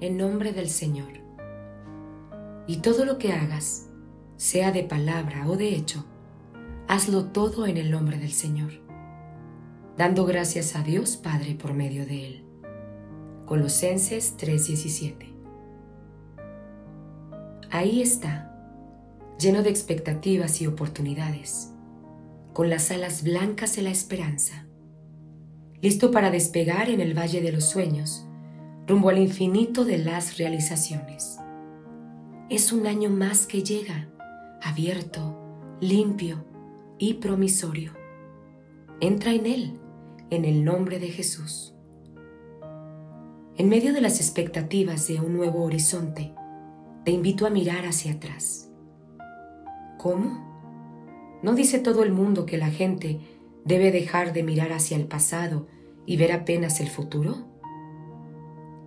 en nombre del Señor. Y todo lo que hagas, sea de palabra o de hecho, hazlo todo en el nombre del Señor, dando gracias a Dios Padre por medio de Él. Colosenses 3:17 Ahí está, lleno de expectativas y oportunidades, con las alas blancas de la esperanza, listo para despegar en el Valle de los Sueños, rumbo al infinito de las realizaciones. Es un año más que llega, abierto, limpio y promisorio. Entra en él, en el nombre de Jesús. En medio de las expectativas de un nuevo horizonte, te invito a mirar hacia atrás. ¿Cómo? ¿No dice todo el mundo que la gente debe dejar de mirar hacia el pasado y ver apenas el futuro?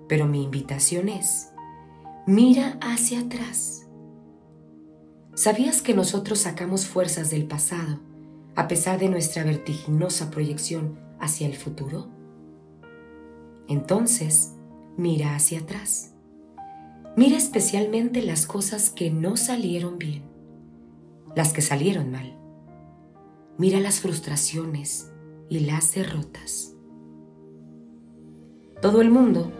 Pero mi invitación es, mira hacia atrás. ¿Sabías que nosotros sacamos fuerzas del pasado a pesar de nuestra vertiginosa proyección hacia el futuro? Entonces, mira hacia atrás. Mira especialmente las cosas que no salieron bien, las que salieron mal. Mira las frustraciones y las derrotas. Todo el mundo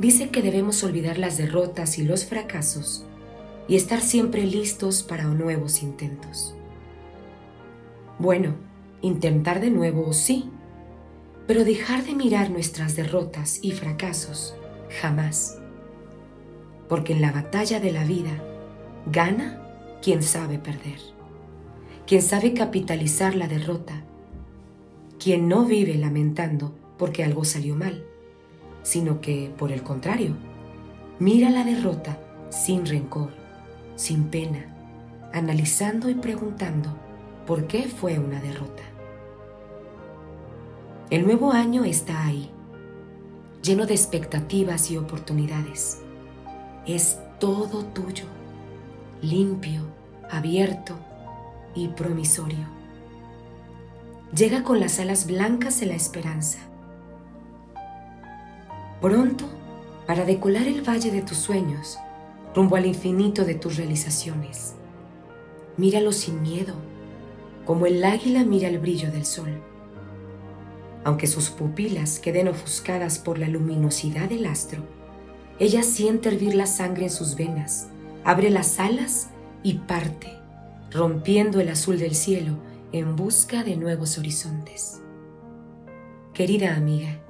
dice que debemos olvidar las derrotas y los fracasos y estar siempre listos para nuevos intentos. Bueno, intentar de nuevo sí, pero dejar de mirar nuestras derrotas y fracasos jamás. Porque en la batalla de la vida gana quien sabe perder, quien sabe capitalizar la derrota, quien no vive lamentando porque algo salió mal, sino que, por el contrario, mira la derrota sin rencor sin pena, analizando y preguntando por qué fue una derrota. El nuevo año está ahí, lleno de expectativas y oportunidades. Es todo tuyo, limpio, abierto y promisorio. Llega con las alas blancas de la esperanza. Pronto, para decolar el valle de tus sueños, rumbo al infinito de tus realizaciones. Míralo sin miedo, como el águila mira el brillo del sol. Aunque sus pupilas queden ofuscadas por la luminosidad del astro, ella siente hervir la sangre en sus venas, abre las alas y parte, rompiendo el azul del cielo en busca de nuevos horizontes. Querida amiga,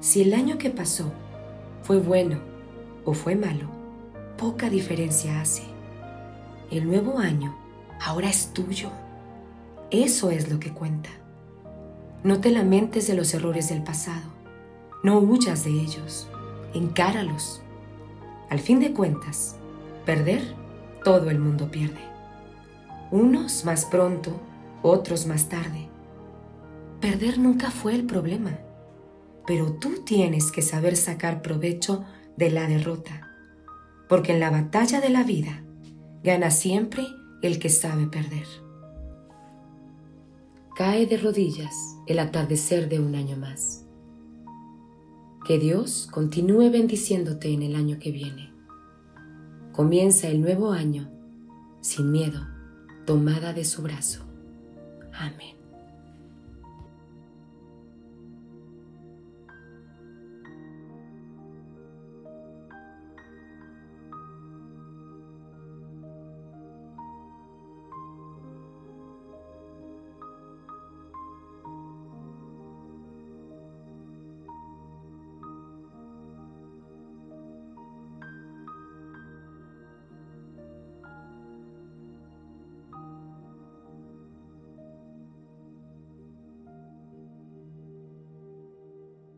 si el año que pasó fue bueno o fue malo, poca diferencia hace. El nuevo año ahora es tuyo. Eso es lo que cuenta. No te lamentes de los errores del pasado. No huyas de ellos. Encáralos. Al fin de cuentas, perder, todo el mundo pierde. Unos más pronto, otros más tarde. Perder nunca fue el problema, pero tú tienes que saber sacar provecho de la derrota porque en la batalla de la vida gana siempre el que sabe perder. Cae de rodillas el atardecer de un año más. Que Dios continúe bendiciéndote en el año que viene. Comienza el nuevo año sin miedo, tomada de su brazo. Amén.